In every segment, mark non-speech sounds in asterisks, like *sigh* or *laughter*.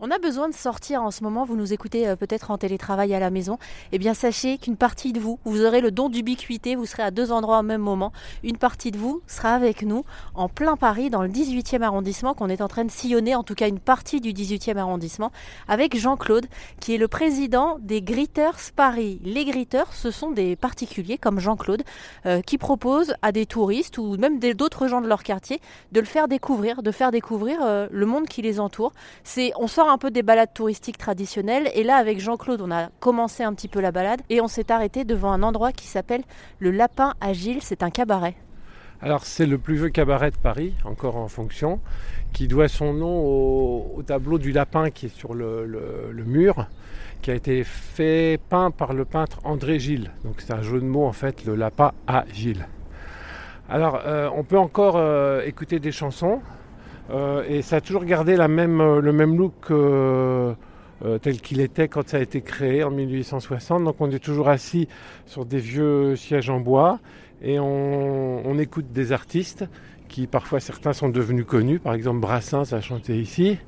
On a besoin de sortir en ce moment, vous nous écoutez euh, peut-être en télétravail à la maison. Eh bien sachez qu'une partie de vous, vous aurez le don d'ubiquité, vous serez à deux endroits au même moment. Une partie de vous sera avec nous en plein Paris, dans le 18e arrondissement, qu'on est en train de sillonner, en tout cas une partie du 18e arrondissement, avec Jean-Claude, qui est le président des Gritters Paris. Les Gritters, ce sont des particuliers comme Jean-Claude, euh, qui proposent à des touristes ou même d'autres gens de leur quartier de le faire découvrir, de faire découvrir euh, le monde qui les entoure. C'est, on sort un peu des balades touristiques traditionnelles. Et là, avec Jean-Claude, on a commencé un petit peu la balade et on s'est arrêté devant un endroit qui s'appelle le Lapin Agile. C'est un cabaret. Alors c'est le plus vieux cabaret de Paris, encore en fonction, qui doit son nom au, tableau du lapin qui est sur le, mur, qui a été fait peint par le peintre André Gilles. Donc c'est un jeu de mots en fait, le lapin à Gilles. Alors euh, on peut encore euh, écouter des chansons, euh, et ça a toujours gardé euh, le même look euh, tel qu'il était quand ça a été créé en 1860. Donc on est toujours assis sur des vieux sièges en bois et on, écoute des artistes qui parfois certains sont devenus connus. Par exemple Brassens a chanté ici.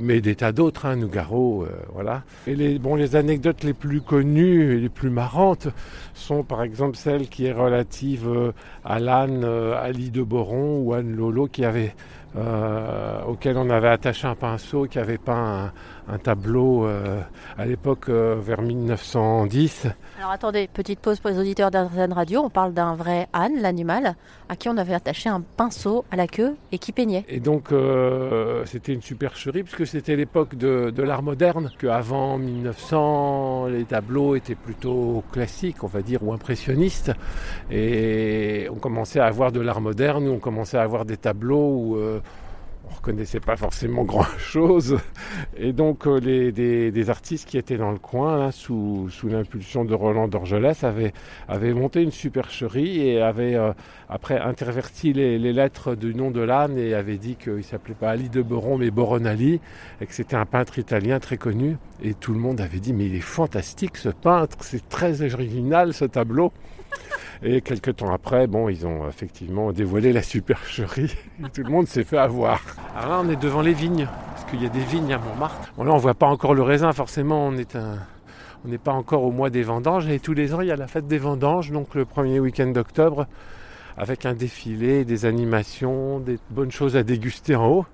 mais des tas d'autres, hein, Nougaro, voilà. Et les anecdotes les plus connues et les plus marrantes sont par exemple celle qui est relative à l'âne Ali de Boron ou Anne Lolo qui avait euh, auquel on avait attaché un pinceau qui avait peint un, tableau euh, à l'époque euh, vers 1910. Alors attendez, petite pause pour les auditeurs d'Arzen Radio. On parle d'un vrai âne, l'animal, à qui on avait attaché un pinceau à la queue et qui peignait. Et donc c'était une supercherie puisque c'était l'époque de, de l'art moderne, qu'avant 1900 les tableaux étaient plutôt classiques, on va dire, ou impressionnistes. Et on commençait à avoir de l'art moderne, on commençait à avoir des tableaux où on reconnaissait pas forcément grand chose. Et donc euh, les, des, artistes qui étaient dans le coin, sous, l'impulsion de Roland d'Orgelès, avaient, monté une supercherie et avaient euh, après interverti les, lettres du nom de l'âne et avaient dit qu'il s'appelait pas Ali de Boron mais Boronali et que c'était un peintre italien très connu. Et tout le monde avait dit mais il est fantastique ce peintre, c'est très original ce tableau. Et quelques temps après, bon, ils ont effectivement dévoilé la supercherie. *laughs* Tout le monde s'est fait avoir. Alors là, on est devant les vignes, parce qu'il y a des vignes à Montmartre. Bon, là, on voit pas encore le raisin, forcément, on est On n'est pas encore au mois des vendanges et tous les ans il y a la fête des vendanges, donc le premier week-end d'octobre, avec un défilé, des animations, des bonnes choses à déguster en haut.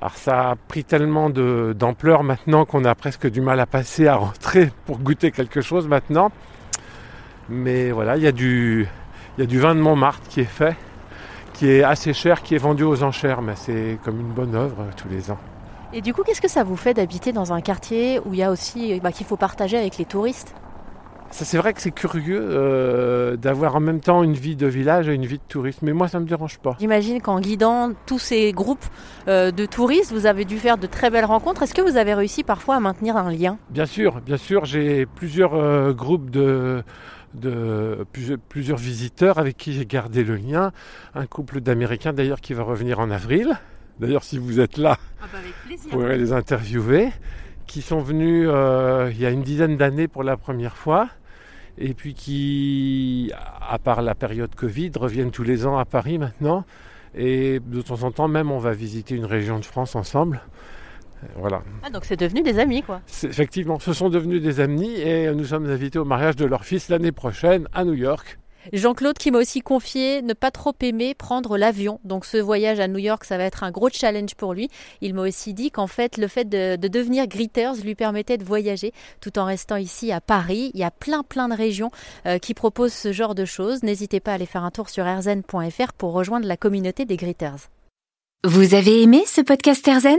Alors ça a pris tellement d'ampleur maintenant qu'on a presque du mal à passer, à rentrer pour goûter quelque chose maintenant. Mais voilà, il y, a du, il y a du vin de Montmartre qui est fait, qui est assez cher, qui est vendu aux enchères, mais c'est comme une bonne œuvre euh, tous les ans. Et du coup, qu'est-ce que ça vous fait d'habiter dans un quartier où il y a aussi bah, qu'il faut partager avec les touristes? Ça c'est vrai que c'est curieux euh, d'avoir en même temps une vie de village et une vie de touriste, mais moi ça me dérange pas. J'imagine qu'en guidant tous ces groupes euh, de touristes, vous avez dû faire de très belles rencontres. Est-ce que vous avez réussi parfois à maintenir un lien? Bien sûr, bien sûr, j'ai plusieurs groupes de de plusieurs, visiteurs avec qui j'ai gardé le lien. Un couple d'Américains d'ailleurs qui va revenir en avril. D'ailleurs, si vous êtes là, ah bah, vous pourrez les interviewer. Qui sont venus euh, il y a une dizaine d'années pour la première fois. Et puis qui, à part la période Covid, reviennent tous les ans à Paris maintenant. Et de temps en temps même, on va visiter une région de France ensemble. Voilà. Ah, donc c'est devenu des amis, quoi. Effectivement, ce sont devenus des amis et nous sommes invités au mariage de leur fils l'année prochaine à New York. Jean-Claude qui m'a aussi confié ne pas trop aimer prendre l'avion. Donc ce voyage à New York, ça va être un gros challenge pour lui. Il m'a aussi dit qu'en fait, le fait de, devenir Gritters lui permettait de voyager tout en restant ici à Paris. Il y a plein plein de régions euh, qui proposent ce genre de choses. N'hésitez pas à aller faire un tour sur erzen.fr pour rejoindre la communauté des Gritters. Vous avez aimé ce podcast Erzen?